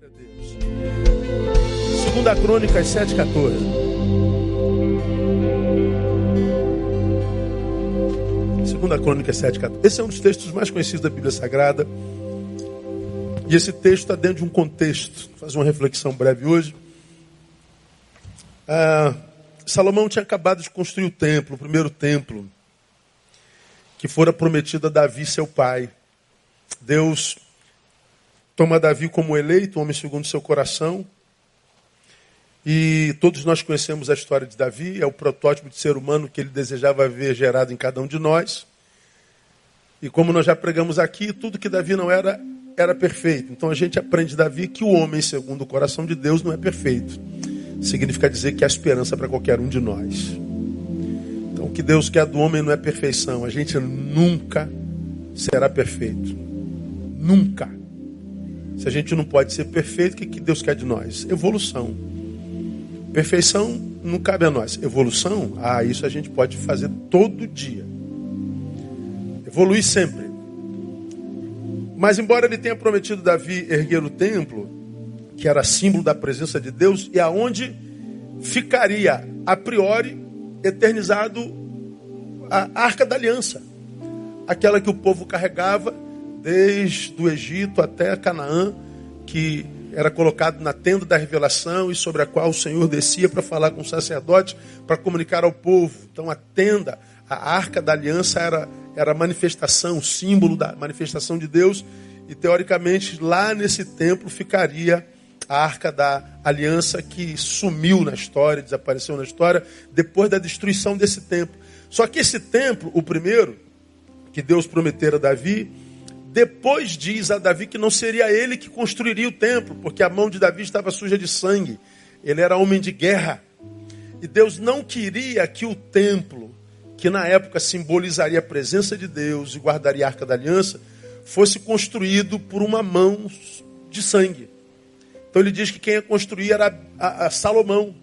Glória a Deus. Segunda Crônicas 7,14. Segunda Crônica 7,14. Esse é um dos textos mais conhecidos da Bíblia Sagrada. E esse texto está dentro de um contexto. Vou fazer uma reflexão breve hoje. Ah, Salomão tinha acabado de construir o templo, o primeiro templo, que fora prometido a Davi, seu pai. Deus toma Davi como eleito, homem segundo seu coração. E todos nós conhecemos a história de Davi, é o protótipo de ser humano que ele desejava ver gerado em cada um de nós. E como nós já pregamos aqui, tudo que Davi não era, era perfeito. Então a gente aprende Davi que o homem, segundo o coração de Deus, não é perfeito. Significa dizer que há esperança para qualquer um de nós. Então o que Deus quer do homem não é perfeição. A gente nunca será perfeito. Nunca. Se a gente não pode ser perfeito, o que, que Deus quer de nós? Evolução. Perfeição não cabe a nós. Evolução, ah, isso a gente pode fazer todo dia. Evoluir sempre. Mas embora ele tenha prometido Davi erguer o templo, que era símbolo da presença de Deus, e aonde ficaria a priori eternizado a arca da aliança, aquela que o povo carregava desde o Egito até Canaã, que era colocado na tenda da revelação e sobre a qual o Senhor descia para falar com o sacerdote, para comunicar ao povo. Então a tenda, a arca da aliança era era a manifestação, o símbolo da manifestação de Deus. E teoricamente lá nesse templo ficaria a arca da aliança que sumiu na história, desapareceu na história, depois da destruição desse templo. Só que esse templo, o primeiro, que Deus prometera a Davi, depois diz a Davi que não seria ele que construiria o templo, porque a mão de Davi estava suja de sangue. Ele era homem de guerra. E Deus não queria que o templo que na época simbolizaria a presença de Deus e guardaria a arca da aliança, fosse construído por uma mão de sangue. Então ele diz que quem ia construir era a, a Salomão,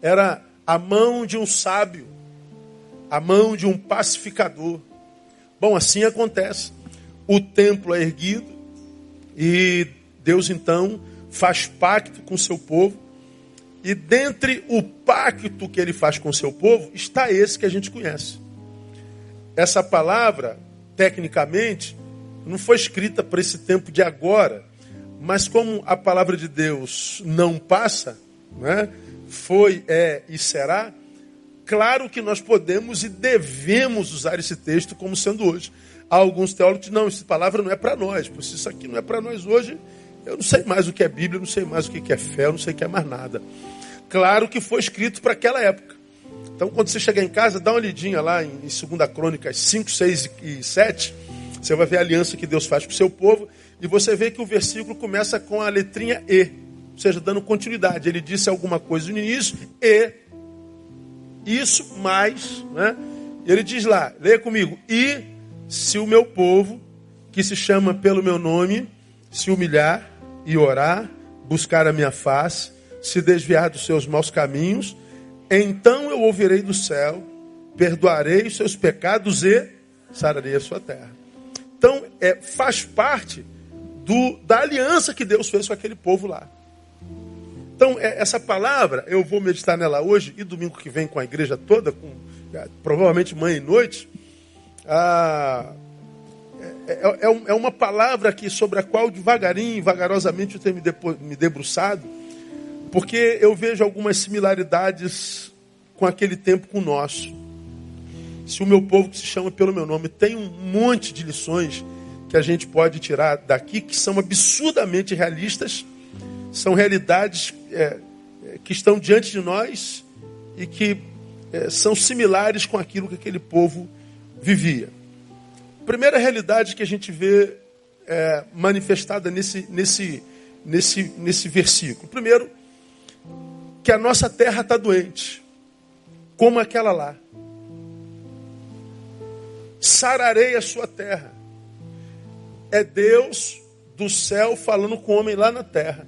era a mão de um sábio, a mão de um pacificador. Bom, assim acontece. O templo é erguido e Deus então faz pacto com seu povo e dentre o pacto que ele faz com seu povo, está esse que a gente conhece. Essa palavra, tecnicamente, não foi escrita para esse tempo de agora, mas como a palavra de Deus não passa, né? foi, é e será, claro que nós podemos e devemos usar esse texto como sendo hoje. Há alguns teólogos não, essa palavra não é para nós, se isso aqui não é para nós hoje, eu não sei mais o que é Bíblia, eu não sei mais o que é fé, eu não sei o que é mais nada. Claro que foi escrito para aquela época. Então, quando você chegar em casa, dá uma lidinha lá em 2 Crônicas 5, 6 e 7. Você vai ver a aliança que Deus faz com o seu povo. E você vê que o versículo começa com a letrinha E. Ou seja, dando continuidade. Ele disse alguma coisa no início e isso mais. Né? Ele diz lá, leia comigo. E se o meu povo, que se chama pelo meu nome, se humilhar e orar, buscar a minha face se desviar dos seus maus caminhos, então eu ouvirei do céu, perdoarei os seus pecados e sararei a sua terra. Então, é, faz parte do, da aliança que Deus fez com aquele povo lá. Então, é, essa palavra, eu vou meditar nela hoje e domingo que vem com a igreja toda, com é, provavelmente manhã e noite. Ah, é, é, é, é uma palavra que, sobre a qual devagarinho, vagarosamente eu tenho me debruçado porque eu vejo algumas similaridades com aquele tempo com o nosso. Se o meu povo que se chama pelo meu nome tem um monte de lições que a gente pode tirar daqui que são absurdamente realistas, são realidades é que estão diante de nós e que é, são similares com aquilo que aquele povo vivia. Primeira realidade que a gente vê é, manifestada nesse, nesse, nesse, nesse versículo. Primeiro, que a nossa terra está doente, como aquela lá. Sararei a sua terra. É Deus do céu falando com o homem lá na terra.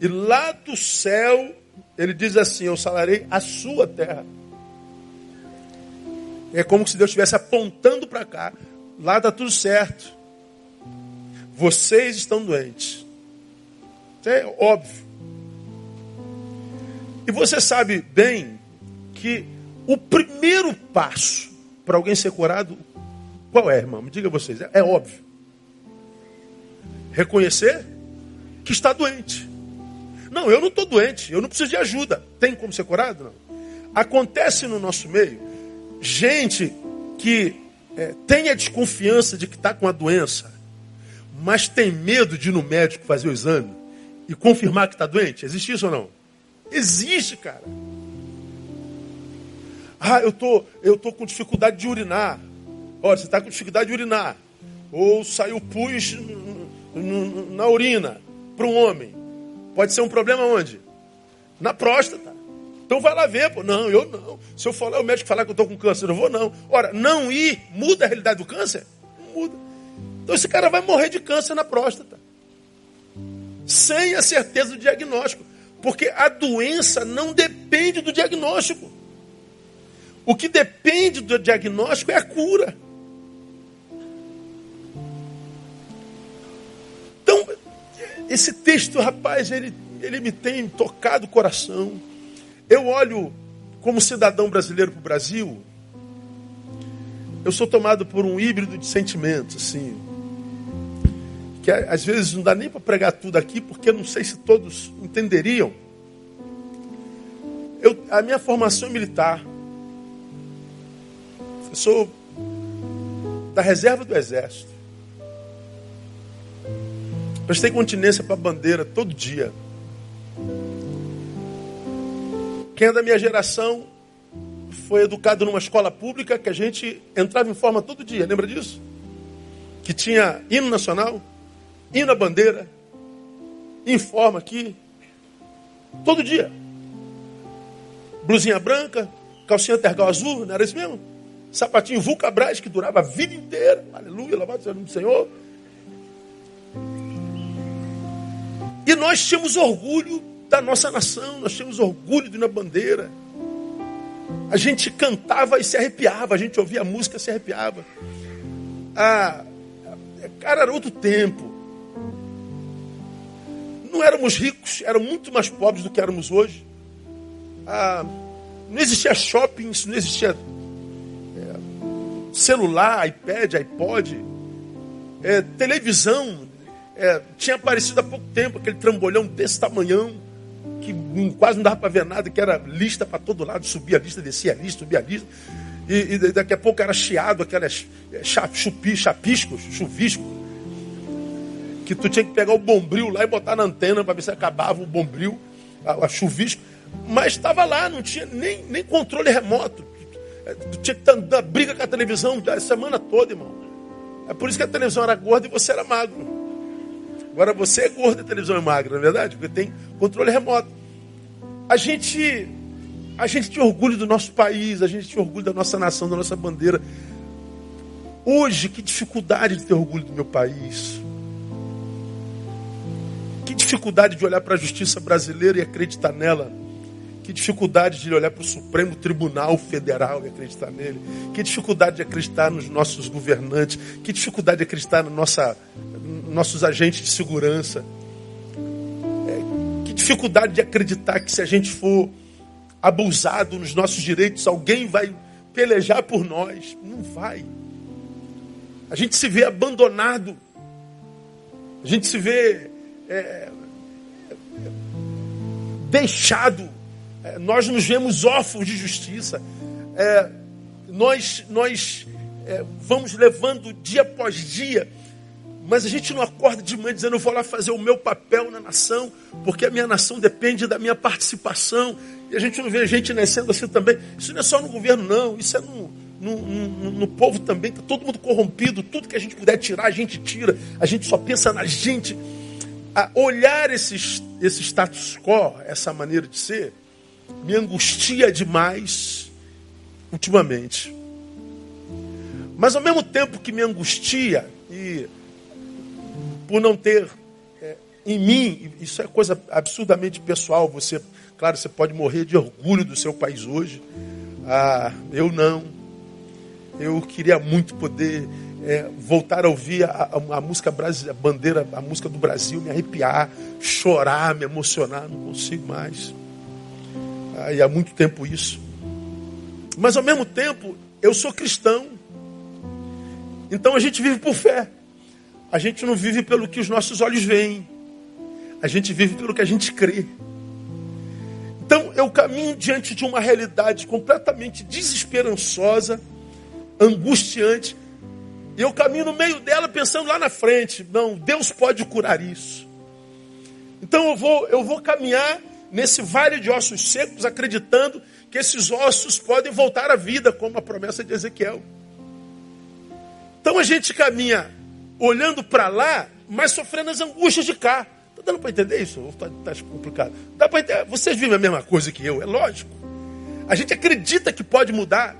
E lá do céu, ele diz assim: Eu sararei a sua terra. É como se Deus estivesse apontando para cá. Lá está tudo certo. Vocês estão doentes. Isso é óbvio. E você sabe bem que o primeiro passo para alguém ser curado, qual é, irmão? Me diga vocês, é, é óbvio. Reconhecer que está doente. Não, eu não estou doente, eu não preciso de ajuda. Tem como ser curado? Não. Acontece no nosso meio gente que é, tem a desconfiança de que está com a doença, mas tem medo de ir no médico fazer o exame e confirmar que está doente. Existe isso ou não? Existe, cara. Ah, eu tô, eu tô com dificuldade de urinar. Olha, você está com dificuldade de urinar. Ou saiu pus na urina para um homem. Pode ser um problema onde? Na próstata. Então vai lá ver, pô. Não, eu não. Se eu falar, o médico falar que eu estou com câncer, eu vou não. Ora, não ir muda a realidade do câncer? Não muda. Então esse cara vai morrer de câncer na próstata. Sem a certeza do diagnóstico. Porque a doença não depende do diagnóstico. O que depende do diagnóstico é a cura. Então, esse texto, rapaz, ele, ele me tem tocado o coração. Eu olho como cidadão brasileiro para o Brasil, eu sou tomado por um híbrido de sentimentos, assim. Que às vezes não dá nem para pregar tudo aqui, porque não sei se todos entenderiam. Eu, a minha formação é militar. Eu sou da reserva do exército. Prestei continência para a bandeira todo dia. Quem é da minha geração foi educado numa escola pública que a gente entrava em forma todo dia, lembra disso? Que tinha hino nacional, hino à bandeira, informa aqui, todo dia. Blusinha branca, calcinha tergal azul, não era isso mesmo? Sapatinho Vulcabras que durava a vida inteira. Aleluia, louvado seja o nome do Senhor. E nós tínhamos orgulho da nossa nação, nós tínhamos orgulho de uma bandeira. A gente cantava e se arrepiava, a gente ouvia a música e se arrepiava. Ah, cara, era outro tempo. Não éramos ricos, éramos muito mais pobres do que éramos hoje. Ah, não existia shopping, não existia é, celular, iPad, iPod, é, televisão. É, tinha aparecido há pouco tempo aquele trambolhão desse tamanhão que quase não dava para ver nada, que era lista para todo lado, subia a lista, descia a lista, subia a lista. E, e daqui a pouco era chiado, aquelas é, chupi, chapiscos, chuvisco, que tu tinha que pegar o bombril lá e botar na antena para ver se acabava o bombril, a, a chuvisco. Mas estava lá, não tinha nem, nem controle remoto. É, tu tinha que andar briga com a televisão a semana toda, irmão. É por isso que a televisão era gorda e você era magro. Agora você é gordo e televisão é magra, não é verdade? Porque tem controle remoto. A gente, a gente tinha orgulho do nosso país, a gente tinha orgulho da nossa nação, da nossa bandeira. Hoje, que dificuldade de ter orgulho do meu país. Que dificuldade de olhar para a justiça brasileira e acreditar nela. Que dificuldade de olhar para o Supremo Tribunal Federal e acreditar nele. Que dificuldade de acreditar nos nossos governantes. Que dificuldade de acreditar na nossa nossos agentes de segurança. É, que dificuldade de acreditar que se a gente for abusado nos nossos direitos, alguém vai pelejar por nós. Não vai. A gente se vê abandonado. A gente se vê é, deixado. É, nós nos vemos órfãos de justiça. É, nós nós é, vamos levando dia após dia mas a gente não acorda de manhã dizendo, eu vou lá fazer o meu papel na nação, porque a minha nação depende da minha participação. E a gente não vê gente nascendo assim também. Isso não é só no governo, não. Isso é no, no, no, no povo também. Está todo mundo corrompido. Tudo que a gente puder tirar, a gente tira. A gente só pensa na gente. A olhar esse, esse status quo, essa maneira de ser, me angustia demais ultimamente. Mas ao mesmo tempo que me angustia e por não ter é, em mim, isso é coisa absurdamente pessoal. Você, claro, você pode morrer de orgulho do seu país hoje. Ah, eu não. Eu queria muito poder é, voltar a ouvir a, a, a música brasileira, a bandeira, a música do Brasil, me arrepiar, chorar, me emocionar, não consigo mais. Ah, e há muito tempo isso. Mas ao mesmo tempo, eu sou cristão. Então a gente vive por fé. A gente não vive pelo que os nossos olhos veem. A gente vive pelo que a gente crê. Então eu caminho diante de uma realidade completamente desesperançosa, angustiante, e eu caminho no meio dela pensando lá na frente, não, Deus pode curar isso. Então eu vou, eu vou caminhar nesse vale de ossos secos, acreditando que esses ossos podem voltar à vida, como a promessa de Ezequiel. Então a gente caminha olhando para lá, mas sofrendo as angústias de cá. Está dando para entender isso? Está tá complicado. Dá para entender? Vocês vivem a mesma coisa que eu, é lógico. A gente acredita que pode mudar.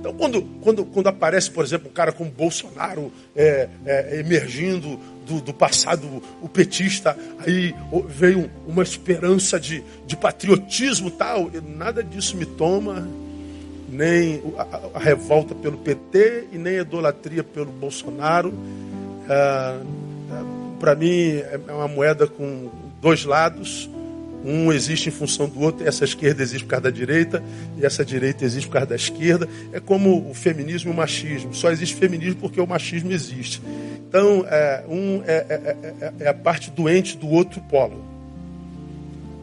Então, quando, quando, quando aparece, por exemplo, um cara como Bolsonaro é, é, emergindo do, do, passado, o petista, aí veio uma esperança de, de patriotismo tal, nada disso me toma, nem a, a revolta pelo PT e nem a idolatria pelo Bolsonaro. Ah, ah, Para mim, é uma moeda com dois lados um existe em função do outro, essa esquerda existe por causa da direita, e essa direita existe por causa da esquerda. É como o feminismo e o machismo. Só existe feminismo porque o machismo existe. Então, é, um é, é, é, é a parte doente do outro polo.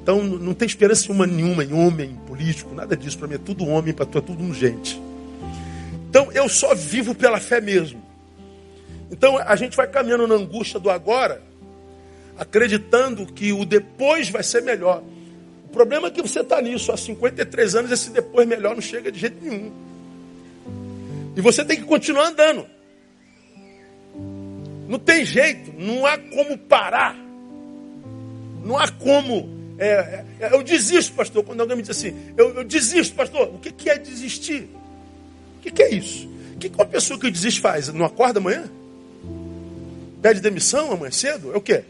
Então, não tem esperança uma nenhuma em homem, em político, nada disso. Para mim é tudo homem, para tu é tudo gente. Então, eu só vivo pela fé mesmo. Então, a gente vai caminhando na angústia do agora acreditando que o depois vai ser melhor. O problema é que você está nisso há 53 anos, esse depois melhor não chega de jeito nenhum. E você tem que continuar andando. Não tem jeito, não há como parar. Não há como. É, é, eu desisto, pastor. Quando alguém me diz assim, eu, eu desisto, pastor. O que, que é desistir? O que, que é isso? O que, que uma pessoa que desiste faz? Não acorda amanhã? Pede demissão amanhã cedo? É o quê?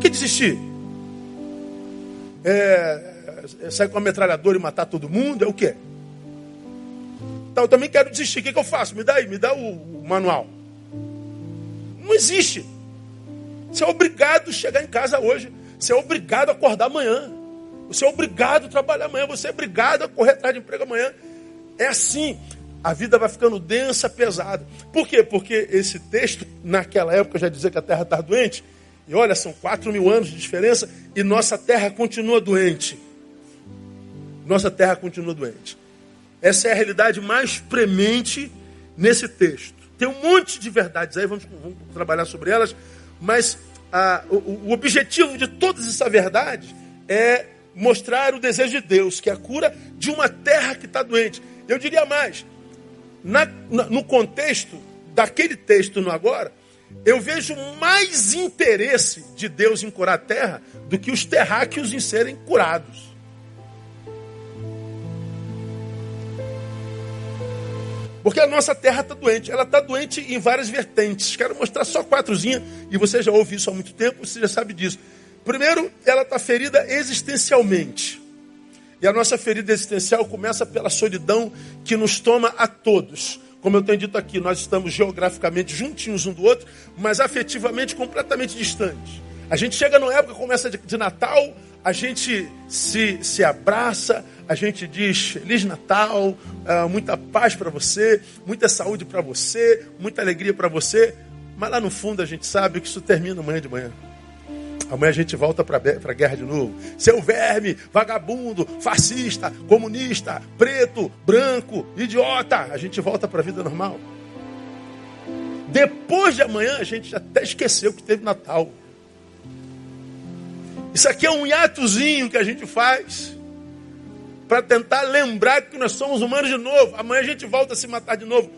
Que é desistir? É, é sair com a metralhadora e matar todo mundo? É o quê? Então, eu também quero desistir. O que, que eu faço? Me dá aí, me dá o, o manual. Não existe. Você é obrigado a chegar em casa hoje. Você é obrigado a acordar amanhã. Você é obrigado a trabalhar amanhã. Você é obrigado a correr atrás de emprego amanhã. É assim. A vida vai ficando densa, pesada. Por quê? Porque esse texto, naquela época, já dizia que a terra está doente. E olha, são quatro mil anos de diferença e nossa terra continua doente. Nossa terra continua doente. Essa é a realidade mais premente nesse texto. Tem um monte de verdades aí, vamos, vamos trabalhar sobre elas, mas a, o, o objetivo de todas essas verdades é mostrar o desejo de Deus, que é a cura de uma terra que está doente. Eu diria mais, na, na, no contexto daquele texto no agora, eu vejo mais interesse de Deus em curar a terra do que os terráqueos em serem curados. Porque a nossa terra está doente. Ela está doente em várias vertentes. Quero mostrar só quatrozinha, e você já ouve isso há muito tempo, você já sabe disso. Primeiro, ela está ferida existencialmente. E a nossa ferida existencial começa pela solidão que nos toma a todos. Como eu tenho dito aqui, nós estamos geograficamente juntinhos um do outro, mas afetivamente completamente distantes. A gente chega numa época como essa de, de Natal, a gente se, se abraça, a gente diz Feliz Natal, uh, muita paz para você, muita saúde para você, muita alegria para você, mas lá no fundo a gente sabe que isso termina amanhã de manhã. Amanhã a gente volta para a guerra de novo. Seu verme, vagabundo, fascista, comunista, preto, branco, idiota. A gente volta para a vida normal. Depois de amanhã a gente até esqueceu que teve Natal. Isso aqui é um hiatozinho que a gente faz para tentar lembrar que nós somos humanos de novo. Amanhã a gente volta a se matar de novo.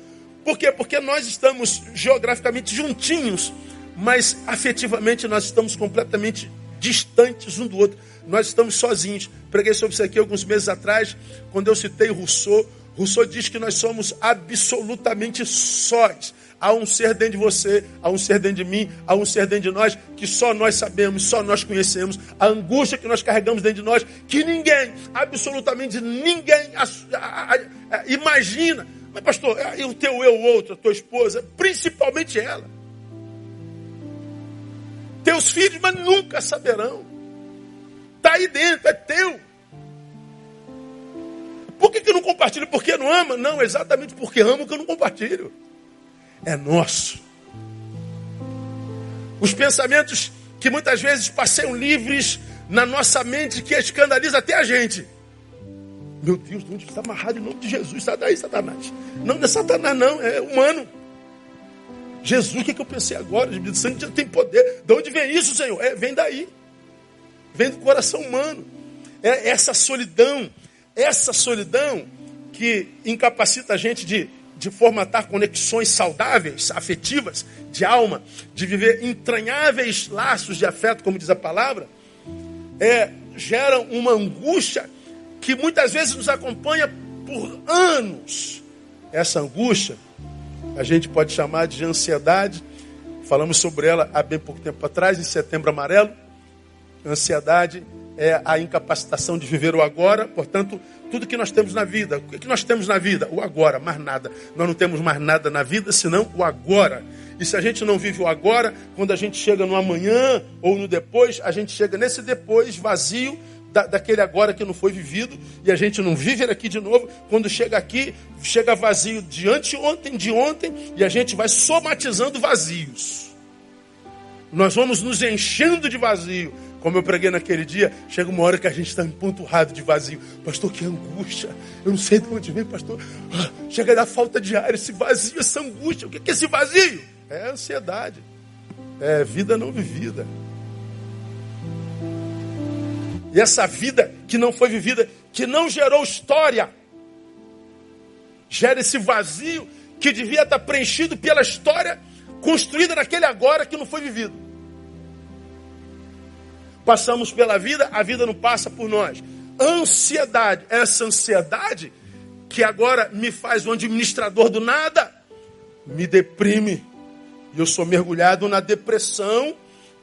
Por quê? Porque nós estamos geograficamente juntinhos mas afetivamente nós estamos completamente distantes um do outro. Nós estamos sozinhos. Preguei sobre isso aqui alguns meses atrás, quando eu citei Rousseau. Rousseau diz que nós somos absolutamente sós. Há um ser dentro de você, há um ser dentro de mim, há um ser dentro de nós que só nós sabemos, só nós conhecemos. A angústia que nós carregamos dentro de nós, que ninguém, absolutamente ninguém imagina. Mas, pastor, e o teu eu, outro, a tua esposa, principalmente ela. Teus filhos, mas nunca saberão. Está aí dentro, é teu. Por que, que não compartilha? Porque não ama? Não, exatamente porque amo que eu não compartilho. É nosso. Os pensamentos que muitas vezes passeiam livres na nossa mente que escandaliza até a gente. Meu Deus, de onde está amarrado em nome de Jesus? Sai daí, Satanás. Não, não é Satanás, não, é humano. Jesus, o que, é que eu pensei agora? O Espírito Santo tem poder. De onde vem isso, Senhor? É, vem daí. Vem do coração humano. É essa solidão, essa solidão que incapacita a gente de, de formatar conexões saudáveis, afetivas, de alma, de viver entranháveis laços de afeto, como diz a palavra, é, uma angústia que muitas vezes nos acompanha por anos. Essa angústia a gente pode chamar de ansiedade. Falamos sobre ela há bem pouco tempo atrás, em setembro amarelo. Ansiedade é a incapacitação de viver o agora, portanto, tudo que nós temos na vida. O que nós temos na vida? O agora, mais nada. Nós não temos mais nada na vida senão o agora. E se a gente não vive o agora, quando a gente chega no amanhã ou no depois, a gente chega nesse depois vazio da, daquele agora que não foi vivido e a gente não vive aqui de novo. Quando chega aqui, chega vazio de anteontem, de ontem e a gente vai somatizando vazios. Nós vamos nos enchendo de vazio. Como eu preguei naquele dia, chega uma hora que a gente está empanturrado de vazio. Pastor, que angústia. Eu não sei de onde vem, pastor. Ah, chega da falta de ar, esse vazio, essa angústia. O que é esse vazio? É ansiedade. É vida não vivida. E essa vida que não foi vivida, que não gerou história, gera esse vazio que devia estar preenchido pela história construída naquele agora que não foi vivido. Passamos pela vida, a vida não passa por nós. Ansiedade, essa ansiedade que agora me faz um administrador do nada, me deprime. E eu sou mergulhado na depressão,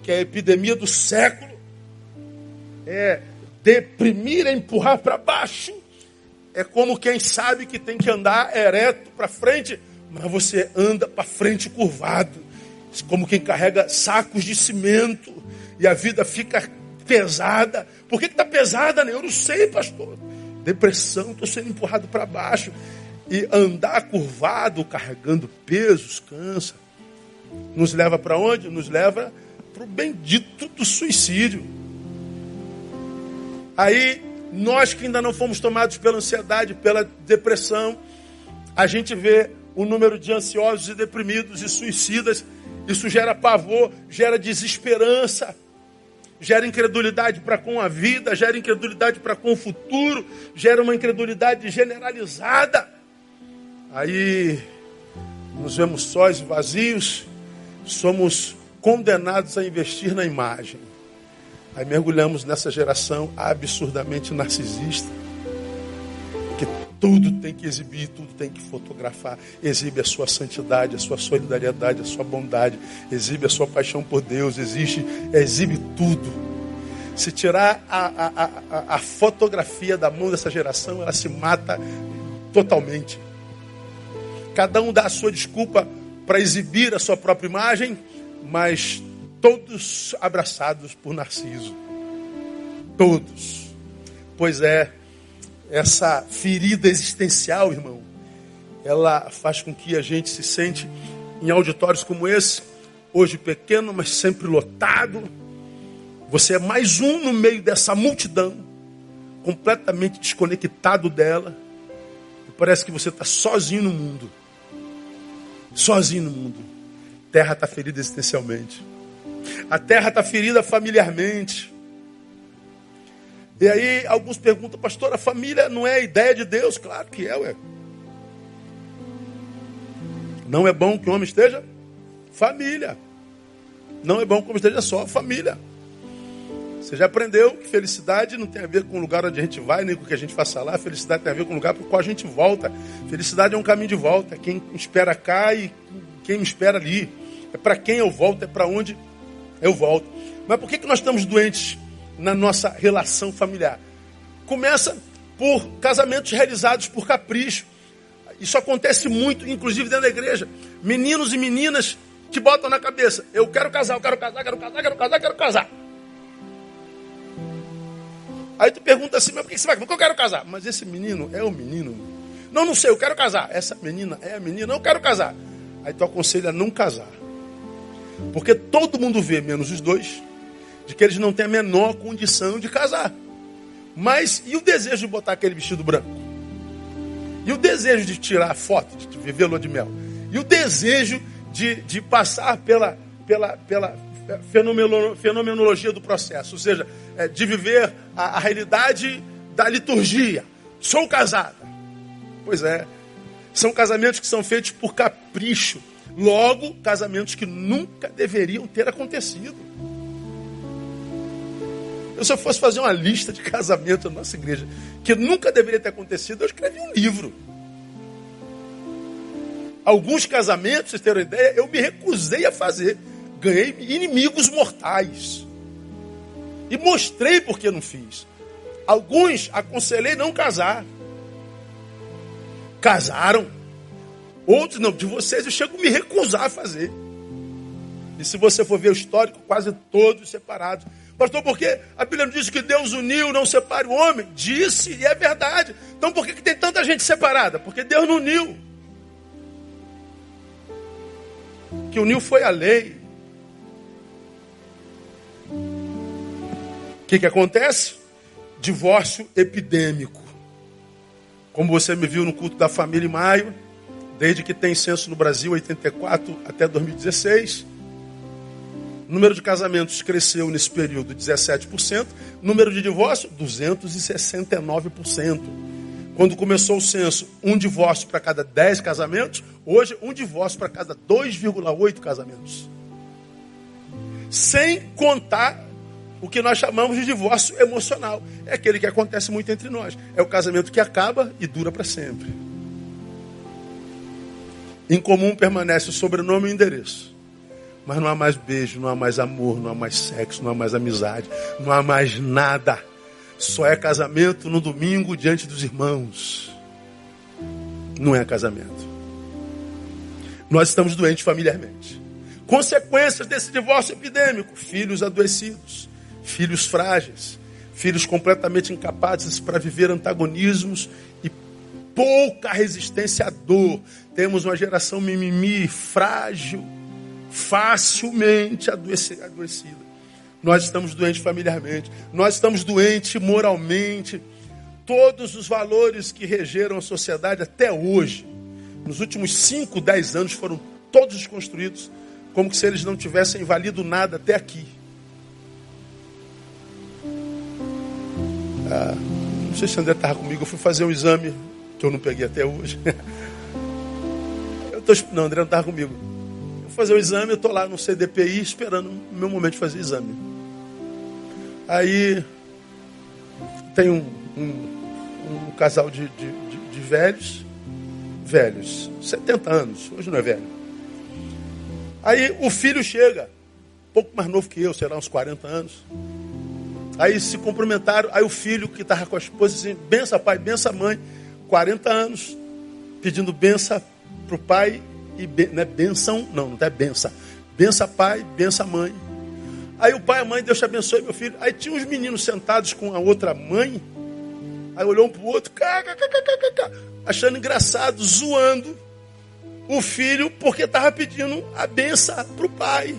que é a epidemia do século. É deprimir, é empurrar para baixo. É como quem sabe que tem que andar ereto para frente, mas você anda para frente curvado. Como quem carrega sacos de cimento e a vida fica pesada. Por que está pesada? Né? Eu não sei, pastor. Depressão, estou sendo empurrado para baixo. E andar curvado, carregando pesos, cansa. Nos leva para onde? Nos leva para o bendito do suicídio. Aí, nós que ainda não fomos tomados pela ansiedade, pela depressão, a gente vê o número de ansiosos e deprimidos e suicidas isso gera pavor, gera desesperança, gera incredulidade para com a vida, gera incredulidade para com o futuro, gera uma incredulidade generalizada. Aí nos vemos sós e vazios, somos condenados a investir na imagem. Aí mergulhamos nessa geração absurdamente narcisista tudo tem que exibir, tudo tem que fotografar. Exibe a sua santidade, a sua solidariedade, a sua bondade. Exibe a sua paixão por Deus. Existe, exibe tudo. Se tirar a, a, a, a fotografia da mão dessa geração, ela se mata totalmente. Cada um dá a sua desculpa para exibir a sua própria imagem, mas todos abraçados por Narciso. Todos. Pois é, essa ferida existencial, irmão, ela faz com que a gente se sente em auditórios como esse, hoje pequeno, mas sempre lotado. Você é mais um no meio dessa multidão, completamente desconectado dela. E parece que você está sozinho no mundo. Sozinho no mundo. Terra está ferida existencialmente. A terra está ferida familiarmente. E aí alguns perguntam, pastor, a família não é a ideia de Deus? Claro que é, ué. Não é bom que o homem esteja família. Não é bom que o homem esteja só família. Você já aprendeu que felicidade não tem a ver com o lugar onde a gente vai, nem com o que a gente faça lá. Felicidade tem a ver com o lugar para o qual a gente volta. Felicidade é um caminho de volta. Quem espera cá e quem me espera ali. É para quem eu volto, é para onde eu volto. Mas por que, que nós estamos doentes na nossa relação familiar. Começa por casamentos realizados por capricho. isso acontece muito, inclusive dentro da igreja. Meninos e meninas que botam na cabeça: eu quero casar, eu quero casar, quero casar, quero casar, quero casar. Aí tu pergunta assim, mas por que você vai? Porque eu quero casar. Mas esse menino é o menino. Não, não sei, eu quero casar. Essa menina é a menina, eu quero casar. Aí tu aconselha a não casar. Porque todo mundo vê, menos os dois, de que eles não têm a menor condição de casar. Mas e o desejo de botar aquele vestido branco? E o desejo de tirar foto, de viver lua de mel? E o desejo de, de passar pela, pela, pela fenomenologia do processo? Ou seja, é, de viver a, a realidade da liturgia. Sou casada. Pois é. São casamentos que são feitos por capricho. Logo, casamentos que nunca deveriam ter acontecido. Eu, se eu fosse fazer uma lista de casamentos na nossa igreja que nunca deveria ter acontecido, eu escrevi um livro. Alguns casamentos, vocês terem ideia, eu me recusei a fazer. Ganhei inimigos mortais. E mostrei porque não fiz. Alguns aconselhei não casar. Casaram. Outros não, de vocês eu chego a me recusar a fazer. E se você for ver o histórico, quase todos separados. Pastor, porque a Bíblia diz que Deus uniu, não separe o homem? Disse, e é verdade. Então por que, que tem tanta gente separada? Porque Deus não uniu. Que uniu foi a lei. O que, que acontece? Divórcio epidêmico. Como você me viu no culto da família em maio, desde que tem censo no Brasil, 84 até 2016, o número de casamentos cresceu nesse período 17%, número de divórcio 269%. Quando começou o censo, um divórcio para cada 10 casamentos, hoje um divórcio para cada 2,8 casamentos. Sem contar o que nós chamamos de divórcio emocional. É aquele que acontece muito entre nós. É o casamento que acaba e dura para sempre. Em comum permanece o sobrenome e o endereço. Mas não há mais beijo, não há mais amor, não há mais sexo, não há mais amizade, não há mais nada. Só é casamento no domingo diante dos irmãos. Não é casamento. Nós estamos doentes familiarmente. Consequências desse divórcio epidêmico: filhos adoecidos, filhos frágeis, filhos completamente incapazes para viver antagonismos e pouca resistência à dor. Temos uma geração mimimi, frágil, facilmente adoecida. Nós estamos doentes familiarmente, nós estamos doentes moralmente. Todos os valores que regeram a sociedade até hoje, nos últimos 5, 10 anos, foram todos desconstruídos, como se eles não tivessem valido nada até aqui. Ah, não sei se André estava comigo, eu fui fazer um exame que eu não peguei até hoje. eu tô, não, André não estava comigo. Eu fui fazer o exame, eu estou lá no CDPI esperando o meu momento de fazer o exame. Aí tem um, um, um casal de, de, de, de velhos, velhos, 70 anos, hoje não é velho. Aí o filho chega, pouco mais novo que eu, sei lá, uns 40 anos. Aí se cumprimentaram, aí o filho que estava com a esposa assim, benção pai, benção mãe, 40 anos, pedindo benção para o pai e ben, não é benção, não, não é benção. Benção pai, benção mãe. Aí o pai e a mãe, Deus te abençoe, meu filho. Aí tinha uns meninos sentados com a outra mãe. Aí olhou um para o outro, achando engraçado, zoando o filho, porque estava pedindo a benção para o pai.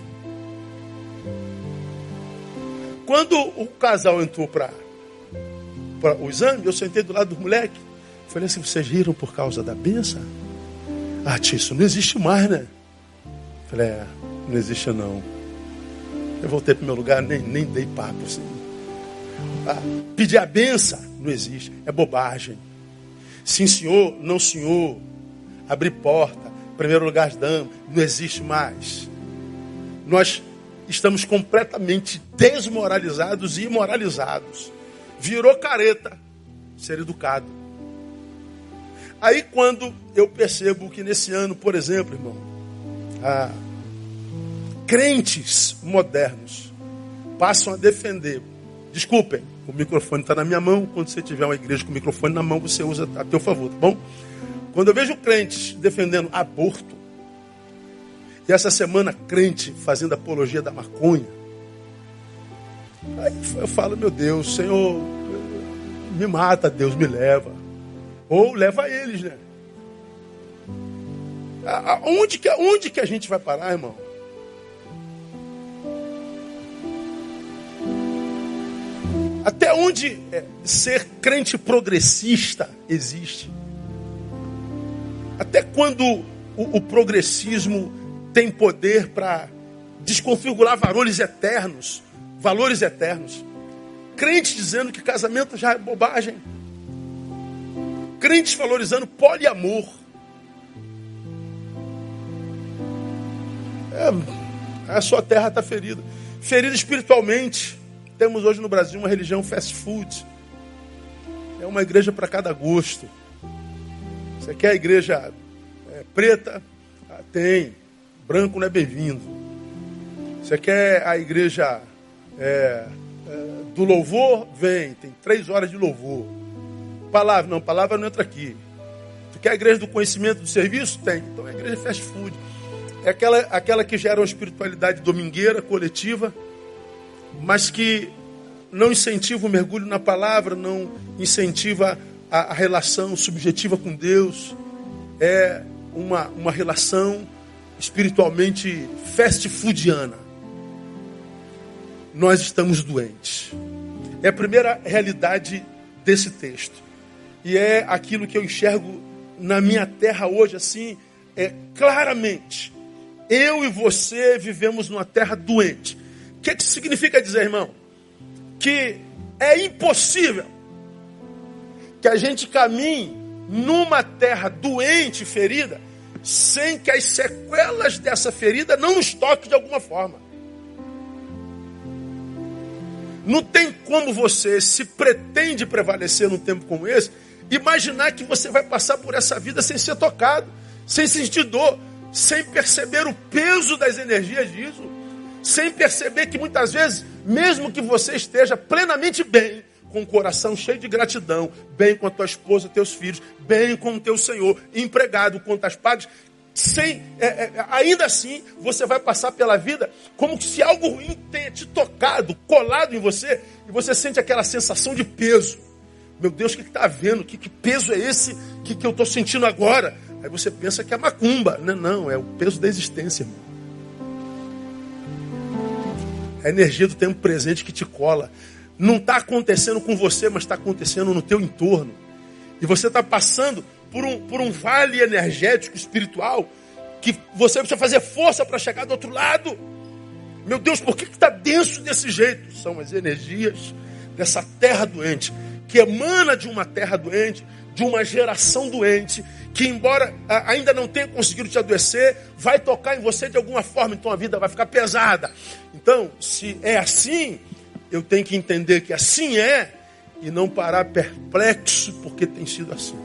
Quando o casal entrou para o exame, eu sentei do lado do moleque. Falei assim: vocês riram por causa da benção? Ah, tia, isso não existe mais, né? Falei: é, não existe não. Eu voltei para o meu lugar, nem, nem dei papo assim. Ah, pedir a benção não existe, é bobagem. Sim, senhor, não, senhor. Abrir porta, primeiro lugar, dama, não existe mais. Nós estamos completamente desmoralizados e imoralizados. Virou careta ser educado. Aí quando eu percebo que nesse ano, por exemplo, irmão, ah, crentes modernos passam a defender. Desculpem, o microfone está na minha mão. Quando você tiver uma igreja com o microfone na mão, você usa a teu favor, tá bom? Quando eu vejo crentes defendendo aborto, e essa semana crente fazendo apologia da maconha, aí eu falo, meu Deus, Senhor, me mata, Deus me leva. Ou leva eles, né? Onde que, onde que a gente vai parar, irmão? Até onde é, ser crente progressista existe? Até quando o, o progressismo tem poder para desconfigurar valores eternos, valores eternos? Crentes dizendo que casamento já é bobagem. Crentes valorizando poliamor. É, a sua terra está ferida. Ferida espiritualmente. Temos hoje no Brasil uma religião fast food. É uma igreja para cada gosto. Você quer a igreja é, preta? Ah, tem. Branco não é bem-vindo. Você quer a igreja é, é, do louvor? Vem. Tem três horas de louvor. Palavra, não, palavra não entra aqui. Tu quer a igreja do conhecimento do serviço? Tem. Então é a igreja fast food. É aquela, aquela que gera uma espiritualidade domingueira, coletiva, mas que não incentiva o mergulho na palavra, não incentiva a, a relação subjetiva com Deus. É uma, uma relação espiritualmente fast foodiana. Nós estamos doentes. É a primeira realidade desse texto. E é aquilo que eu enxergo na minha terra hoje, assim, é claramente. Eu e você vivemos numa terra doente. O que, que significa dizer, irmão? Que é impossível que a gente caminhe numa terra doente, ferida, sem que as sequelas dessa ferida não nos toquem de alguma forma. Não tem como você, se pretende prevalecer num tempo como esse, imaginar que você vai passar por essa vida sem ser tocado, sem sentir dor sem perceber o peso das energias disso, sem perceber que muitas vezes, mesmo que você esteja plenamente bem, com o coração cheio de gratidão, bem com a tua esposa, teus filhos, bem com o teu Senhor, empregado, contas pagas, sem, é, é, ainda assim, você vai passar pela vida como se algo ruim tenha te tocado, colado em você, e você sente aquela sensação de peso. Meu Deus, o que está havendo? Que, que peso é esse que, que eu estou sentindo agora? Aí você pensa que é macumba. Não, não, é o peso da existência, irmão. É a energia do tempo presente que te cola. Não está acontecendo com você, mas está acontecendo no teu entorno. E você está passando por um, por um vale energético, espiritual, que você precisa fazer força para chegar do outro lado. Meu Deus, por que está denso desse jeito? São as energias dessa terra doente, que emana de uma terra doente, de uma geração doente, que embora ainda não tenha conseguido te adoecer, vai tocar em você de alguma forma, então a vida vai ficar pesada. Então, se é assim, eu tenho que entender que assim é e não parar perplexo porque tem sido assim.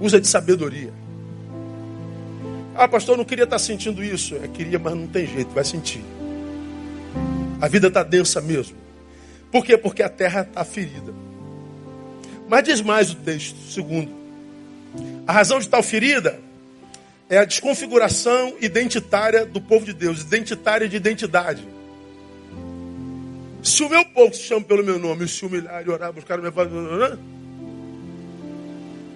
Usa de sabedoria. Ah, pastor, eu não queria estar sentindo isso. É, queria, mas não tem jeito, vai sentir. A vida está densa mesmo. Por quê? Porque a terra está ferida. Mas diz mais o texto, segundo. A razão de tal ferida é a desconfiguração identitária do povo de Deus, identitária de identidade. Se o meu povo se chama pelo meu nome, se humilhar e orar, buscar o meu